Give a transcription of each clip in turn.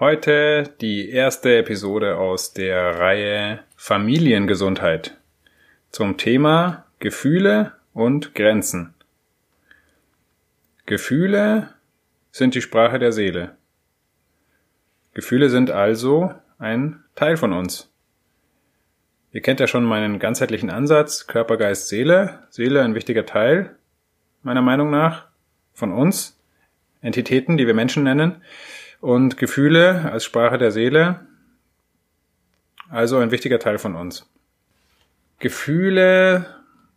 Heute die erste Episode aus der Reihe Familiengesundheit zum Thema Gefühle und Grenzen. Gefühle sind die Sprache der Seele. Gefühle sind also ein Teil von uns. Ihr kennt ja schon meinen ganzheitlichen Ansatz, Körper, Geist, Seele. Seele ein wichtiger Teil, meiner Meinung nach, von uns, Entitäten, die wir Menschen nennen und Gefühle als Sprache der Seele, also ein wichtiger Teil von uns. Gefühle,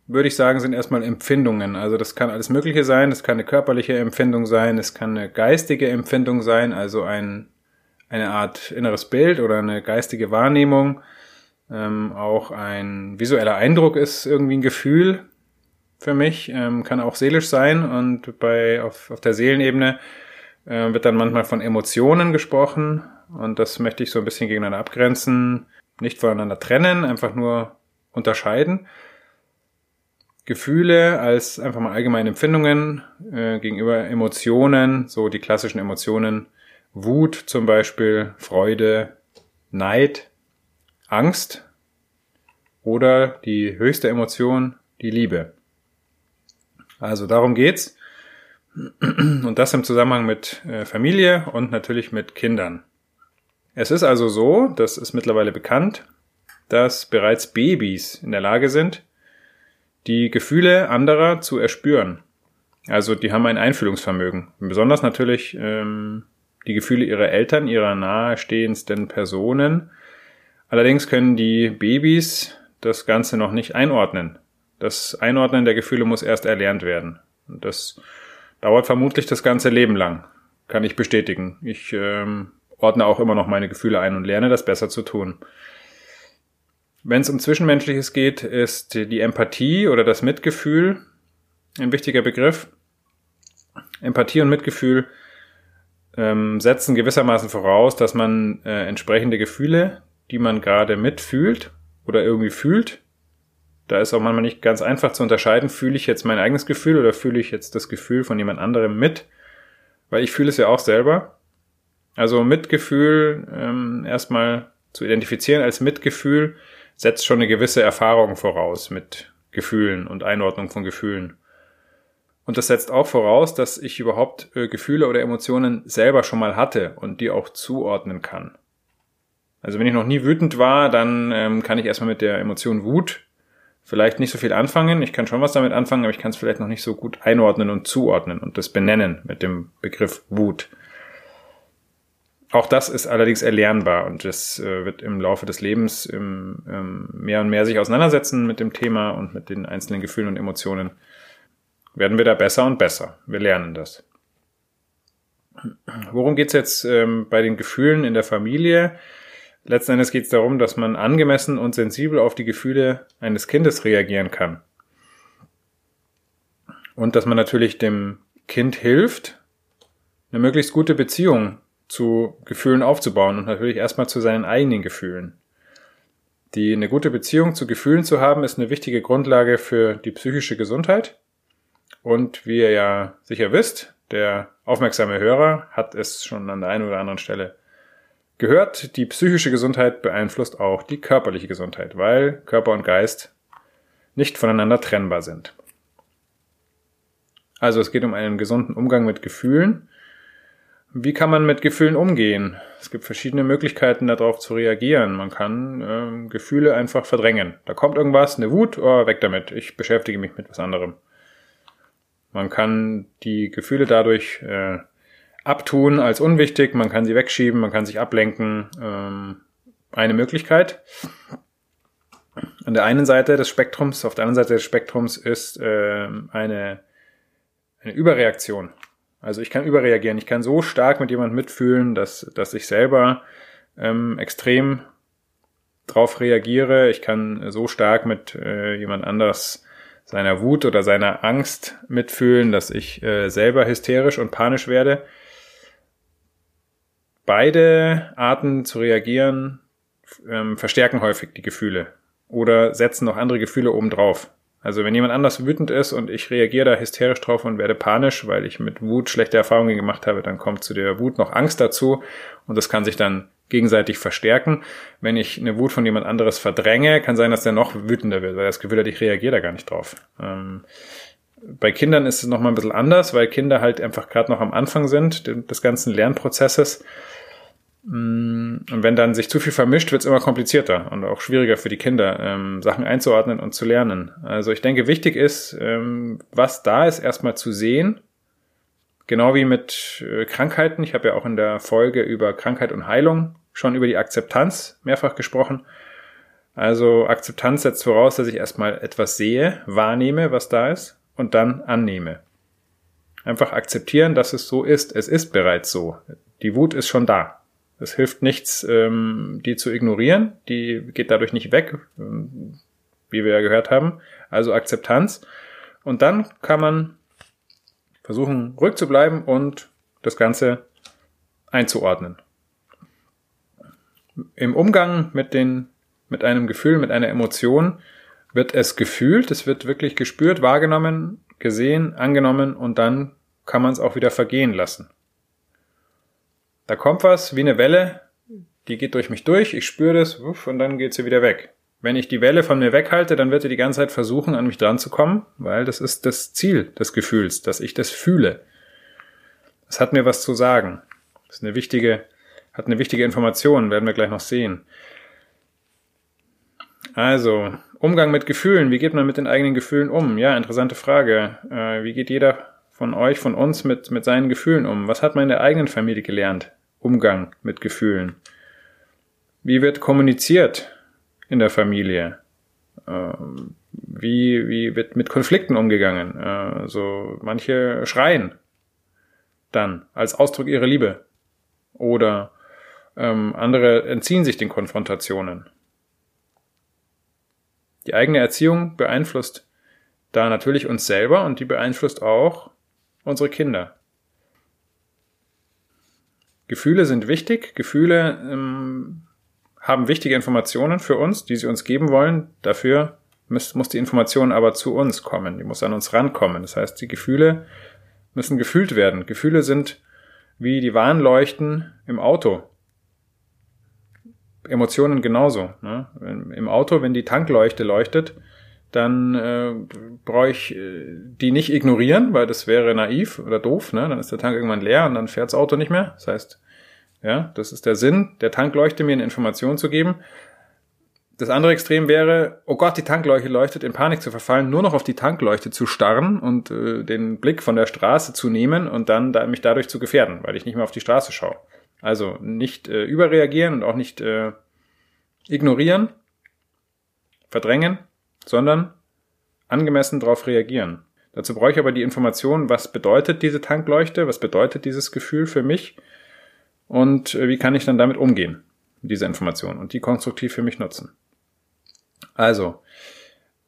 würde ich sagen, sind erstmal Empfindungen. Also das kann alles Mögliche sein. Das kann eine körperliche Empfindung sein, es kann eine geistige Empfindung sein, also ein, eine Art inneres Bild oder eine geistige Wahrnehmung. Ähm, auch ein visueller Eindruck ist irgendwie ein Gefühl für mich, ähm, kann auch seelisch sein und bei auf, auf der Seelenebene äh, wird dann manchmal von Emotionen gesprochen und das möchte ich so ein bisschen gegeneinander abgrenzen, nicht voneinander trennen, einfach nur unterscheiden. Gefühle als einfach mal allgemeine Empfindungen äh, gegenüber Emotionen, so die klassischen Emotionen, Wut zum Beispiel, Freude, Neid, Angst oder die höchste Emotion, die Liebe. Also darum geht's. Und das im Zusammenhang mit äh, Familie und natürlich mit Kindern. Es ist also so, das ist mittlerweile bekannt, dass bereits Babys in der Lage sind, die Gefühle anderer zu erspüren. Also die haben ein Einfühlungsvermögen. Besonders natürlich ähm, die Gefühle ihrer Eltern, ihrer nahestehendsten Personen. Allerdings können die Babys das Ganze noch nicht einordnen. Das Einordnen der Gefühle muss erst erlernt werden. Und das Dauert vermutlich das ganze Leben lang. Kann ich bestätigen. Ich ähm, ordne auch immer noch meine Gefühle ein und lerne das besser zu tun. Wenn es um Zwischenmenschliches geht, ist die Empathie oder das Mitgefühl ein wichtiger Begriff. Empathie und Mitgefühl ähm, setzen gewissermaßen voraus, dass man äh, entsprechende Gefühle, die man gerade mitfühlt oder irgendwie fühlt, da ist auch manchmal nicht ganz einfach zu unterscheiden, fühle ich jetzt mein eigenes Gefühl oder fühle ich jetzt das Gefühl von jemand anderem mit, weil ich fühle es ja auch selber. Also Mitgefühl ähm, erstmal zu identifizieren als Mitgefühl setzt schon eine gewisse Erfahrung voraus mit Gefühlen und Einordnung von Gefühlen. Und das setzt auch voraus, dass ich überhaupt äh, Gefühle oder Emotionen selber schon mal hatte und die auch zuordnen kann. Also wenn ich noch nie wütend war, dann ähm, kann ich erstmal mit der Emotion Wut vielleicht nicht so viel anfangen. Ich kann schon was damit anfangen, aber ich kann es vielleicht noch nicht so gut einordnen und zuordnen und das benennen mit dem Begriff Wut. Auch das ist allerdings erlernbar und das äh, wird im Laufe des Lebens ähm, mehr und mehr sich auseinandersetzen mit dem Thema und mit den einzelnen Gefühlen und Emotionen. Werden wir da besser und besser. Wir lernen das. Worum geht's jetzt ähm, bei den Gefühlen in der Familie? Letzten Endes geht es darum, dass man angemessen und sensibel auf die Gefühle eines Kindes reagieren kann. Und dass man natürlich dem Kind hilft, eine möglichst gute Beziehung zu Gefühlen aufzubauen und natürlich erstmal zu seinen eigenen Gefühlen. Die eine gute Beziehung zu Gefühlen zu haben, ist eine wichtige Grundlage für die psychische Gesundheit. Und wie ihr ja sicher wisst, der aufmerksame Hörer hat es schon an der einen oder anderen Stelle gehört, die psychische Gesundheit beeinflusst auch die körperliche Gesundheit, weil Körper und Geist nicht voneinander trennbar sind. Also es geht um einen gesunden Umgang mit Gefühlen. Wie kann man mit Gefühlen umgehen? Es gibt verschiedene Möglichkeiten, darauf zu reagieren. Man kann äh, Gefühle einfach verdrängen. Da kommt irgendwas, eine Wut, oh, weg damit. Ich beschäftige mich mit was anderem. Man kann die Gefühle dadurch äh, abtun als unwichtig, man kann sie wegschieben, man kann sich ablenken. Ähm, eine Möglichkeit. An der einen Seite des Spektrums, auf der anderen Seite des Spektrums ist äh, eine, eine Überreaktion. Also ich kann überreagieren. Ich kann so stark mit jemandem mitfühlen, dass, dass ich selber ähm, extrem drauf reagiere. Ich kann so stark mit äh, jemand anders seiner Wut oder seiner Angst mitfühlen, dass ich äh, selber hysterisch und panisch werde. Beide Arten zu reagieren ähm, verstärken häufig die Gefühle oder setzen noch andere Gefühle obendrauf. Also wenn jemand anders wütend ist und ich reagiere da hysterisch drauf und werde panisch, weil ich mit Wut schlechte Erfahrungen gemacht habe, dann kommt zu der Wut noch Angst dazu und das kann sich dann gegenseitig verstärken. Wenn ich eine Wut von jemand anderes verdränge, kann sein, dass der noch wütender wird, weil er das Gefühl hat, ich reagiere da gar nicht drauf. Ähm, bei Kindern ist es nochmal ein bisschen anders, weil Kinder halt einfach gerade noch am Anfang sind des ganzen Lernprozesses. Mm, und wenn dann sich zu viel vermischt, wird es immer komplizierter und auch schwieriger für die Kinder, ähm, Sachen einzuordnen und zu lernen. Also ich denke, wichtig ist, ähm, was da ist, erstmal zu sehen Genau wie mit äh, Krankheiten. Ich habe ja auch in der Folge über Krankheit und Heilung schon über die Akzeptanz mehrfach gesprochen. Also Akzeptanz setzt voraus, dass ich erstmal etwas sehe, wahrnehme, was da ist und dann annehme. Einfach akzeptieren, dass es so ist. Es ist bereits so. Die Wut ist schon da. Es hilft nichts, ähm, die zu ignorieren. Die geht dadurch nicht weg, ähm, wie wir ja gehört haben. Also Akzeptanz. Und dann kann man versuchen ruhig zu bleiben und das Ganze einzuordnen. Im Umgang mit den, mit einem Gefühl, mit einer Emotion wird es gefühlt, es wird wirklich gespürt, wahrgenommen, gesehen, angenommen und dann kann man es auch wieder vergehen lassen. Da kommt was wie eine Welle, die geht durch mich durch, ich spüre das und dann geht sie wieder weg. Wenn ich die Welle von mir weghalte, dann wird er die ganze Zeit versuchen, an mich dran zu kommen, weil das ist das Ziel des Gefühls, dass ich das fühle. Das hat mir was zu sagen. Das ist eine wichtige, hat eine wichtige Information, werden wir gleich noch sehen. Also, Umgang mit Gefühlen. Wie geht man mit den eigenen Gefühlen um? Ja, interessante Frage. Äh, wie geht jeder von euch, von uns mit, mit seinen Gefühlen um? Was hat man in der eigenen Familie gelernt? Umgang mit Gefühlen. Wie wird kommuniziert? in der Familie? Ähm, wie, wie wird mit Konflikten umgegangen? Äh, so manche schreien dann als Ausdruck ihrer Liebe. Oder ähm, andere entziehen sich den Konfrontationen. Die eigene Erziehung beeinflusst da natürlich uns selber und die beeinflusst auch unsere Kinder. Gefühle sind wichtig. Gefühle ähm, haben wichtige Informationen für uns, die sie uns geben wollen. Dafür muss, muss die Information aber zu uns kommen. Die muss an uns rankommen. Das heißt, die Gefühle müssen gefühlt werden. Gefühle sind wie die Warnleuchten im Auto. Emotionen genauso. Ne? Im Auto, wenn die Tankleuchte leuchtet, dann äh, brauche ich äh, die nicht ignorieren, weil das wäre naiv oder doof. Ne? Dann ist der Tank irgendwann leer und dann fährt das Auto nicht mehr. Das heißt, ja, das ist der Sinn der Tankleuchte, mir eine Information zu geben. Das andere Extrem wäre, oh Gott, die Tankleuchte leuchtet, in Panik zu verfallen, nur noch auf die Tankleuchte zu starren und äh, den Blick von der Straße zu nehmen und dann da, mich dadurch zu gefährden, weil ich nicht mehr auf die Straße schaue. Also nicht äh, überreagieren und auch nicht äh, ignorieren, verdrängen, sondern angemessen darauf reagieren. Dazu brauche ich aber die Information, was bedeutet diese Tankleuchte, was bedeutet dieses Gefühl für mich und äh, wie kann ich dann damit umgehen, mit dieser Information und die konstruktiv für mich nutzen. Also,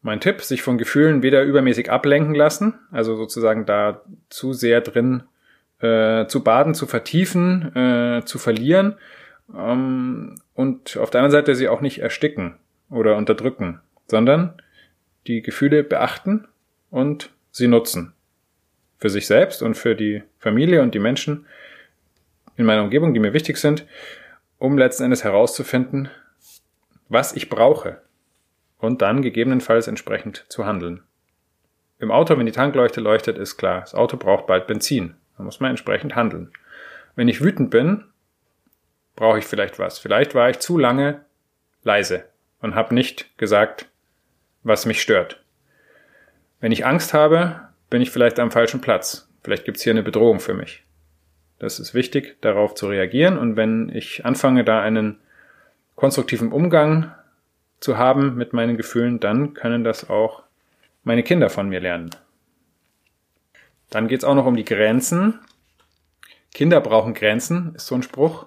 mein Tipp, sich von Gefühlen weder übermäßig ablenken lassen, also sozusagen da zu sehr drin äh, zu baden, zu vertiefen, äh, zu verlieren ähm, und auf der anderen Seite sie auch nicht ersticken oder unterdrücken, sondern die Gefühle beachten und sie nutzen. Für sich selbst und für die Familie und die Menschen, in meiner Umgebung, die mir wichtig sind, um letzten Endes herauszufinden, was ich brauche und dann gegebenenfalls entsprechend zu handeln. Im Auto, wenn die Tankleuchte leuchtet, ist klar, das Auto braucht bald Benzin. Da muss man entsprechend handeln. Wenn ich wütend bin, brauche ich vielleicht was. Vielleicht war ich zu lange leise und habe nicht gesagt, was mich stört. Wenn ich Angst habe, bin ich vielleicht am falschen Platz. Vielleicht gibt es hier eine Bedrohung für mich. Das ist wichtig, darauf zu reagieren. Und wenn ich anfange, da einen konstruktiven Umgang zu haben mit meinen Gefühlen, dann können das auch meine Kinder von mir lernen. Dann geht es auch noch um die Grenzen. Kinder brauchen Grenzen, ist so ein Spruch.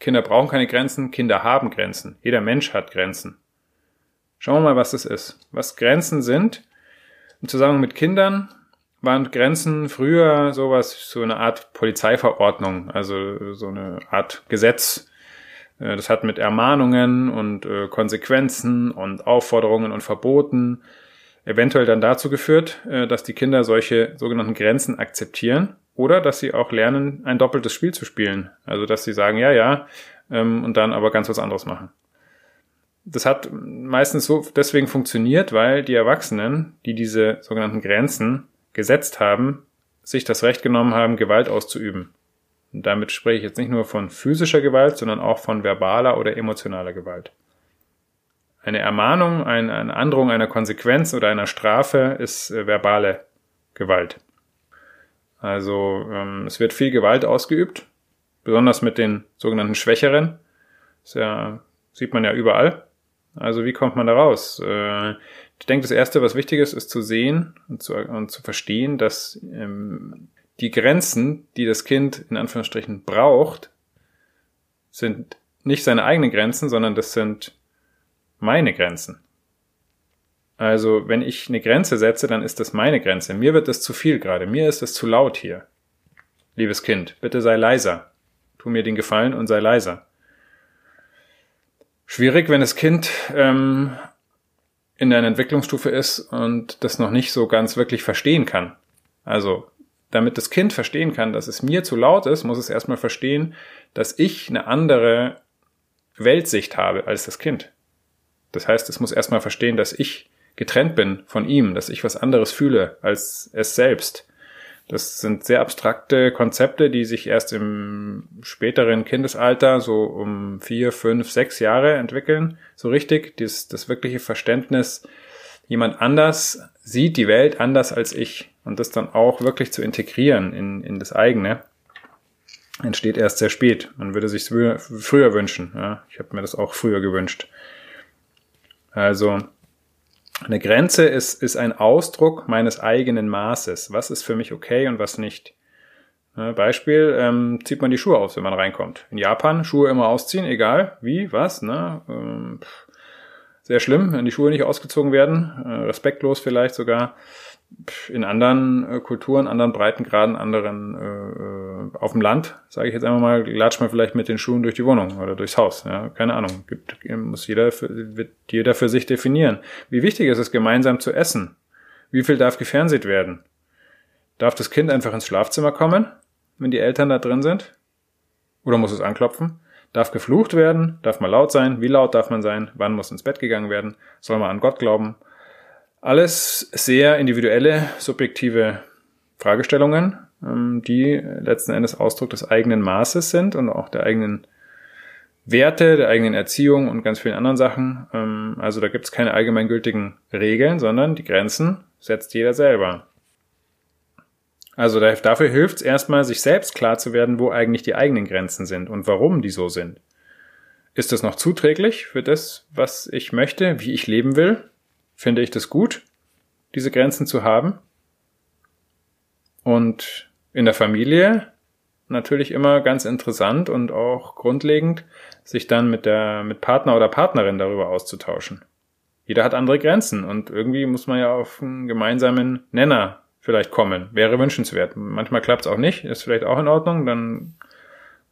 Kinder brauchen keine Grenzen, Kinder haben Grenzen. Jeder Mensch hat Grenzen. Schauen wir mal, was das ist. Was Grenzen sind. Im Zusammenhang mit Kindern waren Grenzen früher sowas, so eine Art Polizeiverordnung, also so eine Art Gesetz. Äh, das hat mit Ermahnungen und äh, Konsequenzen und Aufforderungen und Verboten eventuell dann dazu geführt, äh, dass die Kinder solche sogenannten Grenzen akzeptieren oder dass sie auch lernen, ein doppeltes Spiel zu spielen. Also dass sie sagen, ja, ja, ähm, und dann aber ganz was anderes machen. Das hat meistens so deswegen funktioniert, weil die Erwachsenen, die diese sogenannten Grenzen gesetzt haben, sich das Recht genommen haben, Gewalt auszuüben. Und damit spreche ich jetzt nicht nur von physischer Gewalt, sondern auch von verbaler oder emotionaler Gewalt. Eine Ermahnung, eine Androhung einer Konsequenz oder einer Strafe ist äh, verbale Gewalt. Also ähm, es wird viel Gewalt ausgeübt, besonders mit den sogenannten Schwächeren. Das ja, sieht man ja überall. Also wie kommt man da raus? Äh, ich denke, das Erste, was wichtig ist, ist zu sehen und zu, und zu verstehen, dass ähm, die Grenzen, die das Kind in Anführungsstrichen braucht, sind nicht seine eigenen Grenzen, sondern das sind meine Grenzen. Also wenn ich eine Grenze setze, dann ist das meine Grenze. Mir wird das zu viel gerade. Mir ist es zu laut hier. Liebes Kind, bitte sei leiser. Tu mir den Gefallen und sei leiser. Schwierig, wenn das Kind ähm, in einer Entwicklungsstufe ist und das noch nicht so ganz wirklich verstehen kann. Also, damit das Kind verstehen kann, dass es mir zu laut ist, muss es erstmal verstehen, dass ich eine andere Weltsicht habe als das Kind. Das heißt, es muss erstmal verstehen, dass ich getrennt bin von ihm, dass ich was anderes fühle als es selbst. Das sind sehr abstrakte Konzepte, die sich erst im späteren Kindesalter, so um vier, fünf, sechs Jahre entwickeln. So richtig, das, das wirkliche Verständnis, jemand anders sieht die Welt anders als ich und das dann auch wirklich zu integrieren in, in das eigene, entsteht erst sehr spät. Man würde sich früher wünschen. Ja, ich habe mir das auch früher gewünscht. Also eine Grenze ist, ist ein Ausdruck meines eigenen Maßes. Was ist für mich okay und was nicht? Beispiel, ähm, zieht man die Schuhe aus, wenn man reinkommt. In Japan Schuhe immer ausziehen, egal wie, was, ne? Ähm, sehr schlimm, wenn die Schuhe nicht ausgezogen werden, äh, respektlos vielleicht sogar in anderen äh, Kulturen, anderen Breitengraden, anderen äh, äh, auf dem Land, sage ich jetzt einmal mal, latscht man vielleicht mit den Schuhen durch die Wohnung oder durchs Haus. Ja, keine Ahnung. Gibt, muss jeder für, wird jeder für sich definieren. Wie wichtig ist es, gemeinsam zu essen? Wie viel darf gefernseht werden? Darf das Kind einfach ins Schlafzimmer kommen, wenn die Eltern da drin sind? Oder muss es anklopfen? Darf geflucht werden? Darf man laut sein? Wie laut darf man sein? Wann muss ins Bett gegangen werden? Soll man an Gott glauben? Alles sehr individuelle, subjektive Fragestellungen, ähm, die letzten Endes Ausdruck des eigenen Maßes sind und auch der eigenen Werte, der eigenen Erziehung und ganz vielen anderen Sachen. Ähm, also da gibt es keine allgemeingültigen Regeln, sondern die Grenzen setzt jeder selber. Also dafür hilft es erstmal, sich selbst klar zu werden, wo eigentlich die eigenen Grenzen sind und warum die so sind. Ist das noch zuträglich für das, was ich möchte, wie ich leben will? Finde ich das gut, diese Grenzen zu haben. Und in der Familie natürlich immer ganz interessant und auch grundlegend, sich dann mit der, mit Partner oder Partnerin darüber auszutauschen. Jeder hat andere Grenzen und irgendwie muss man ja auf einen gemeinsamen Nenner vielleicht kommen. Wäre wünschenswert. Manchmal klappt es auch nicht, ist vielleicht auch in Ordnung, dann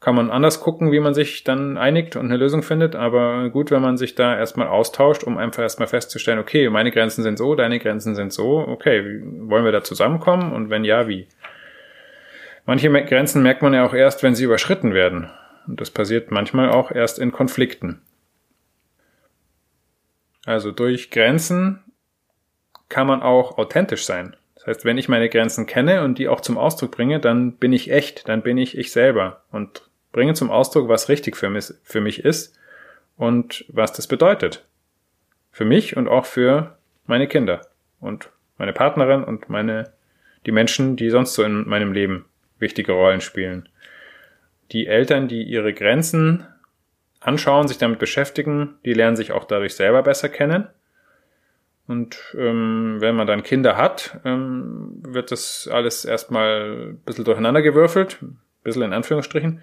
kann man anders gucken, wie man sich dann einigt und eine Lösung findet. Aber gut, wenn man sich da erstmal austauscht, um einfach erstmal festzustellen, okay, meine Grenzen sind so, deine Grenzen sind so, okay, wollen wir da zusammenkommen und wenn ja, wie? Manche Grenzen merkt man ja auch erst, wenn sie überschritten werden. Und das passiert manchmal auch erst in Konflikten. Also durch Grenzen kann man auch authentisch sein. Das heißt, wenn ich meine Grenzen kenne und die auch zum Ausdruck bringe, dann bin ich echt, dann bin ich ich selber und bringe zum Ausdruck, was richtig für mich, für mich ist und was das bedeutet. Für mich und auch für meine Kinder und meine Partnerin und meine, die Menschen, die sonst so in meinem Leben wichtige Rollen spielen. Die Eltern, die ihre Grenzen anschauen, sich damit beschäftigen, die lernen sich auch dadurch selber besser kennen und ähm, wenn man dann Kinder hat, ähm, wird das alles erstmal ein bisschen durcheinander gewürfelt, ein bisschen in Anführungsstrichen.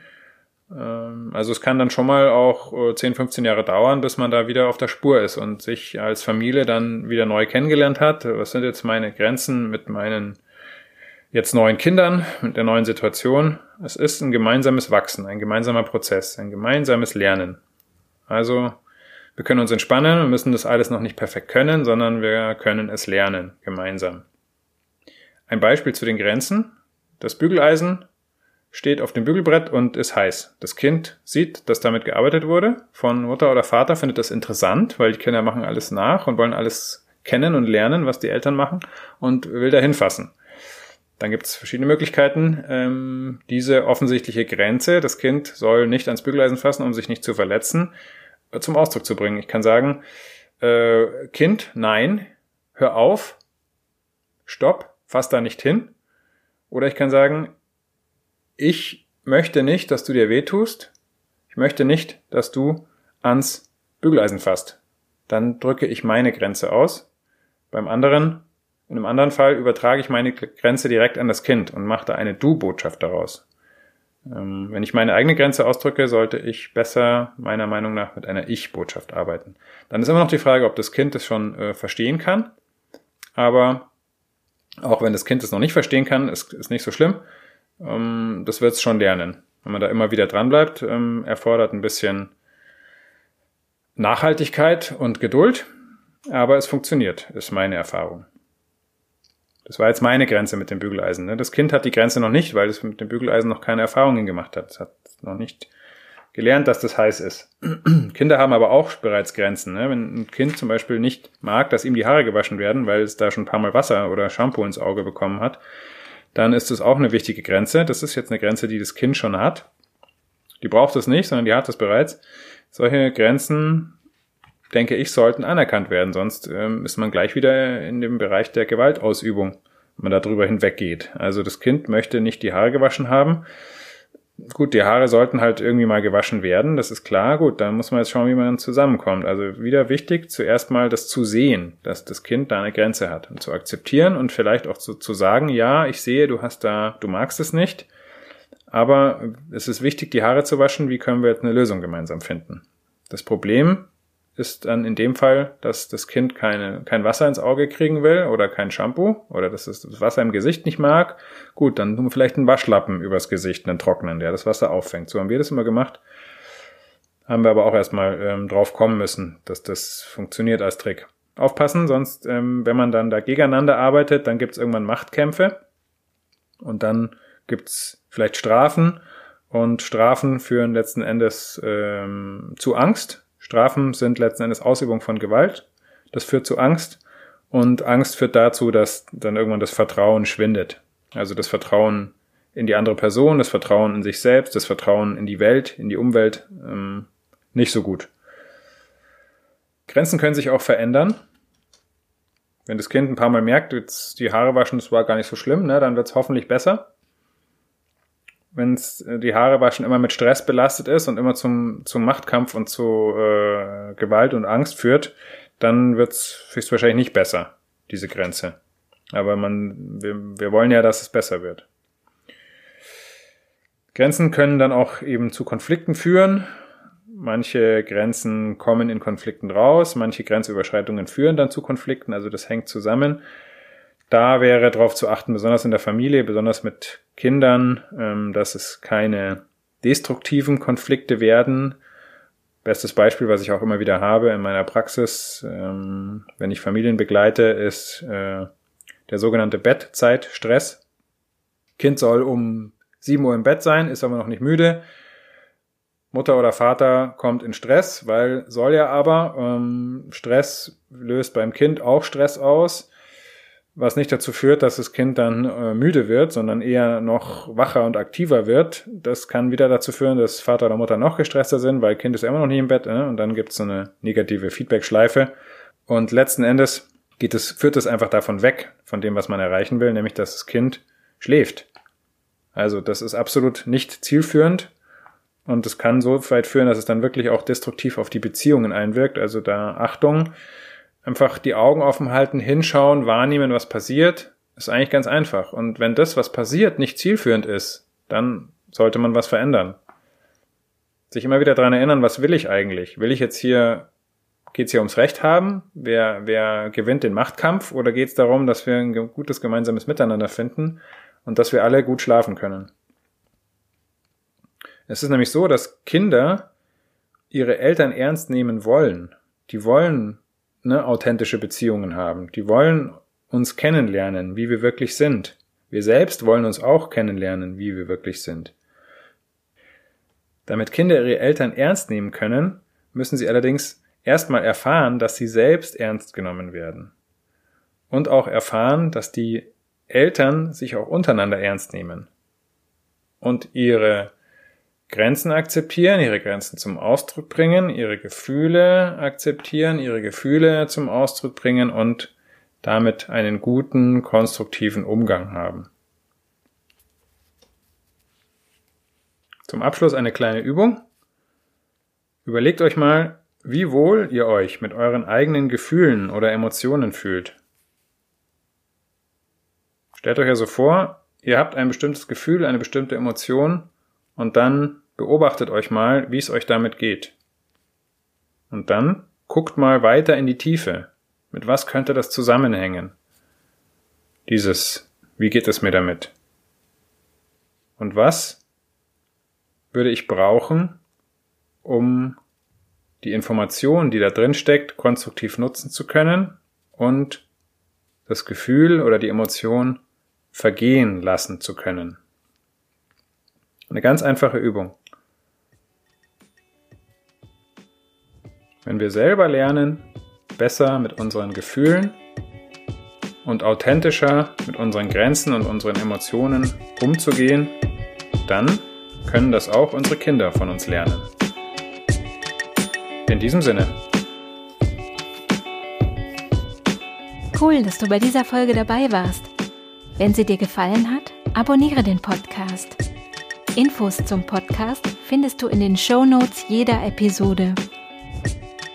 Ähm, also es kann dann schon mal auch 10, äh, 15 Jahre dauern, bis man da wieder auf der Spur ist und sich als Familie dann wieder neu kennengelernt hat. Was sind jetzt meine Grenzen mit meinen jetzt neuen Kindern, mit der neuen Situation? Es ist ein gemeinsames Wachsen, ein gemeinsamer Prozess, ein gemeinsames Lernen. Also wir können uns entspannen, wir müssen das alles noch nicht perfekt können, sondern wir können es lernen, gemeinsam. Ein Beispiel zu den Grenzen. Das Bügeleisen steht auf dem Bügelbrett und ist heiß. Das Kind sieht, dass damit gearbeitet wurde. Von Mutter oder Vater findet das interessant, weil die Kinder machen alles nach und wollen alles kennen und lernen, was die Eltern machen und will da hinfassen. Dann gibt es verschiedene Möglichkeiten. Ähm, diese offensichtliche Grenze, das Kind soll nicht ans Bügeleisen fassen, um sich nicht zu verletzen, zum Ausdruck zu bringen. Ich kann sagen, äh, Kind, nein, hör auf, stopp, fass da nicht hin. Oder ich kann sagen, ich möchte nicht, dass du dir wehtust. Ich möchte nicht, dass du ans Bügeleisen fasst. Dann drücke ich meine Grenze aus. Beim anderen, in einem anderen Fall übertrage ich meine Grenze direkt an das Kind und mache da eine Du-Botschaft daraus. Ähm, wenn ich meine eigene Grenze ausdrücke, sollte ich besser meiner Meinung nach mit einer Ich-Botschaft arbeiten. Dann ist immer noch die Frage, ob das Kind es schon äh, verstehen kann. Aber auch wenn das Kind es noch nicht verstehen kann, ist, ist nicht so schlimm. Ähm, das wird es schon lernen. Wenn man da immer wieder dran bleibt, ähm, erfordert ein bisschen Nachhaltigkeit und Geduld, aber es funktioniert, ist meine Erfahrung. Das war jetzt meine Grenze mit dem Bügeleisen. Ne? Das Kind hat die Grenze noch nicht, weil es mit dem Bügeleisen noch keine Erfahrungen gemacht hat. Es hat noch nicht gelernt, dass das heiß ist. Kinder haben aber auch bereits Grenzen. Ne? Wenn ein Kind zum Beispiel nicht mag, dass ihm die Haare gewaschen werden, weil es da schon ein paar Mal Wasser oder Shampoo ins Auge bekommen hat, dann ist es auch eine wichtige Grenze. Das ist jetzt eine Grenze, die das Kind schon hat. Die braucht es nicht, sondern die hat es bereits. Solche Grenzen, denke ich, sollten anerkannt werden. Sonst ähm, ist man gleich wieder in dem Bereich der Gewaltausübung, wenn man darüber hinweggeht. Also das Kind möchte nicht die Haare gewaschen haben gut, die Haare sollten halt irgendwie mal gewaschen werden, das ist klar. Gut, dann muss man jetzt schauen, wie man zusammenkommt. Also wieder wichtig, zuerst mal das zu sehen, dass das Kind da eine Grenze hat und zu akzeptieren und vielleicht auch zu, zu sagen, ja, ich sehe, du hast da, du magst es nicht, aber es ist wichtig, die Haare zu waschen. Wie können wir jetzt eine Lösung gemeinsam finden? Das Problem ist dann in dem Fall, dass das Kind keine, kein Wasser ins Auge kriegen will oder kein Shampoo oder dass es das Wasser im Gesicht nicht mag. Gut, dann tun wir vielleicht einen Waschlappen übers Gesicht, einen trocknen, der das Wasser auffängt. So haben wir das immer gemacht. Haben wir aber auch erstmal ähm, drauf kommen müssen, dass das funktioniert als Trick. Aufpassen, sonst, ähm, wenn man dann da gegeneinander arbeitet, dann gibt's irgendwann Machtkämpfe und dann gibt's vielleicht Strafen und Strafen führen letzten Endes ähm, zu Angst Strafen sind letzten Endes Ausübung von Gewalt. Das führt zu Angst. Und Angst führt dazu, dass dann irgendwann das Vertrauen schwindet. Also das Vertrauen in die andere Person, das Vertrauen in sich selbst, das Vertrauen in die Welt, in die Umwelt, ähm, nicht so gut. Grenzen können sich auch verändern. Wenn das Kind ein paar Mal merkt, jetzt die Haare waschen, das war gar nicht so schlimm, ne, dann wird es hoffentlich besser wenn äh, die Haare waschen immer mit Stress belastet ist und immer zum, zum Machtkampf und zu äh, Gewalt und Angst führt, dann wird es höchstwahrscheinlich nicht besser, diese Grenze. Aber man, wir, wir wollen ja, dass es besser wird. Grenzen können dann auch eben zu Konflikten führen. Manche Grenzen kommen in Konflikten raus, manche Grenzüberschreitungen führen dann zu Konflikten, also das hängt zusammen. Da wäre darauf zu achten, besonders in der Familie, besonders mit Kindern, ähm, dass es keine destruktiven Konflikte werden. Bestes Beispiel, was ich auch immer wieder habe in meiner Praxis, ähm, wenn ich Familien begleite, ist äh, der sogenannte Bettzeitstress. Kind soll um 7 Uhr im Bett sein, ist aber noch nicht müde. Mutter oder Vater kommt in Stress, weil soll ja aber. Ähm, Stress löst beim Kind auch Stress aus was nicht dazu führt, dass das Kind dann äh, müde wird, sondern eher noch wacher und aktiver wird. Das kann wieder dazu führen, dass Vater oder Mutter noch gestresster sind, weil Kind ist immer noch nicht im Bett äh, und dann gibt es so eine negative Feedback-Schleife. Und letzten Endes geht es, führt es einfach davon weg, von dem, was man erreichen will, nämlich dass das Kind schläft. Also das ist absolut nicht zielführend und es kann so weit führen, dass es dann wirklich auch destruktiv auf die Beziehungen einwirkt. Also da Achtung, einfach die Augen offen halten, hinschauen, wahrnehmen, was passiert, ist eigentlich ganz einfach. Und wenn das, was passiert, nicht zielführend ist, dann sollte man was verändern. sich immer wieder daran erinnern, was will ich eigentlich? Will ich jetzt hier, geht es hier ums Recht haben? Wer, wer gewinnt den Machtkampf? Oder geht es darum, dass wir ein gutes gemeinsames Miteinander finden und dass wir alle gut schlafen können? Es ist nämlich so, dass Kinder ihre Eltern ernst nehmen wollen. Die wollen ne, authentische Beziehungen haben. Die wollen uns kennenlernen, wie wir wirklich sind. Wir selbst wollen uns auch kennenlernen, wie wir wirklich sind. Damit Kinder ihre Eltern ernst nehmen können, müssen sie allerdings erstmal erfahren, dass sie selbst ernst genommen werden. Und auch erfahren, dass die Eltern sich auch untereinander ernst nehmen. Und ihre Grenzen akzeptieren, ihre Grenzen zum Ausdruck bringen, ihre Gefühle akzeptieren, ihre Gefühle zum Ausdruck bringen und damit einen guten, konstruktiven Umgang haben. Zum Abschluss eine kleine Übung. Überlegt euch mal, wie wohl ihr euch mit euren eigenen Gefühlen oder Emotionen fühlt. Stellt euch also vor, ihr habt ein bestimmtes Gefühl, eine bestimmte Emotion und dann beobachtet euch mal, wie es euch damit geht. Und dann guckt mal weiter in die Tiefe. Mit was könnte das zusammenhängen? Dieses, wie geht es mir damit? Und was würde ich brauchen, um die Information, die da drin steckt, konstruktiv nutzen zu können und das Gefühl oder die Emotion vergehen lassen zu können. Eine ganz einfache Übung. Wenn wir selber lernen, besser mit unseren Gefühlen und authentischer mit unseren Grenzen und unseren Emotionen umzugehen, dann können das auch unsere Kinder von uns lernen. In diesem Sinne. Cool, dass du bei dieser Folge dabei warst. Wenn sie dir gefallen hat, abonniere den Podcast. Infos zum Podcast findest du in den Show Notes jeder Episode.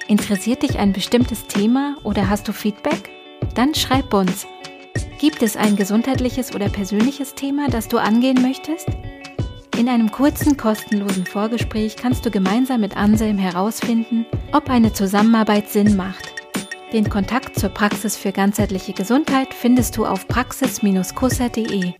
Interessiert dich ein bestimmtes Thema oder hast du Feedback? Dann schreib uns. Gibt es ein gesundheitliches oder persönliches Thema, das du angehen möchtest? In einem kurzen kostenlosen Vorgespräch kannst du gemeinsam mit Anselm herausfinden, ob eine Zusammenarbeit Sinn macht. Den Kontakt zur Praxis für ganzheitliche Gesundheit findest du auf praxis-kusser.de.